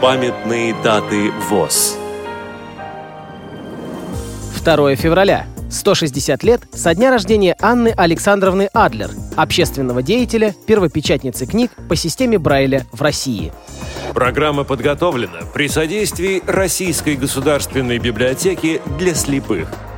Памятные даты ВОЗ. 2 февраля. 160 лет со дня рождения Анны Александровны Адлер, общественного деятеля, первопечатницы книг по системе Брайля в России. Программа подготовлена при содействии Российской государственной библиотеки для слепых –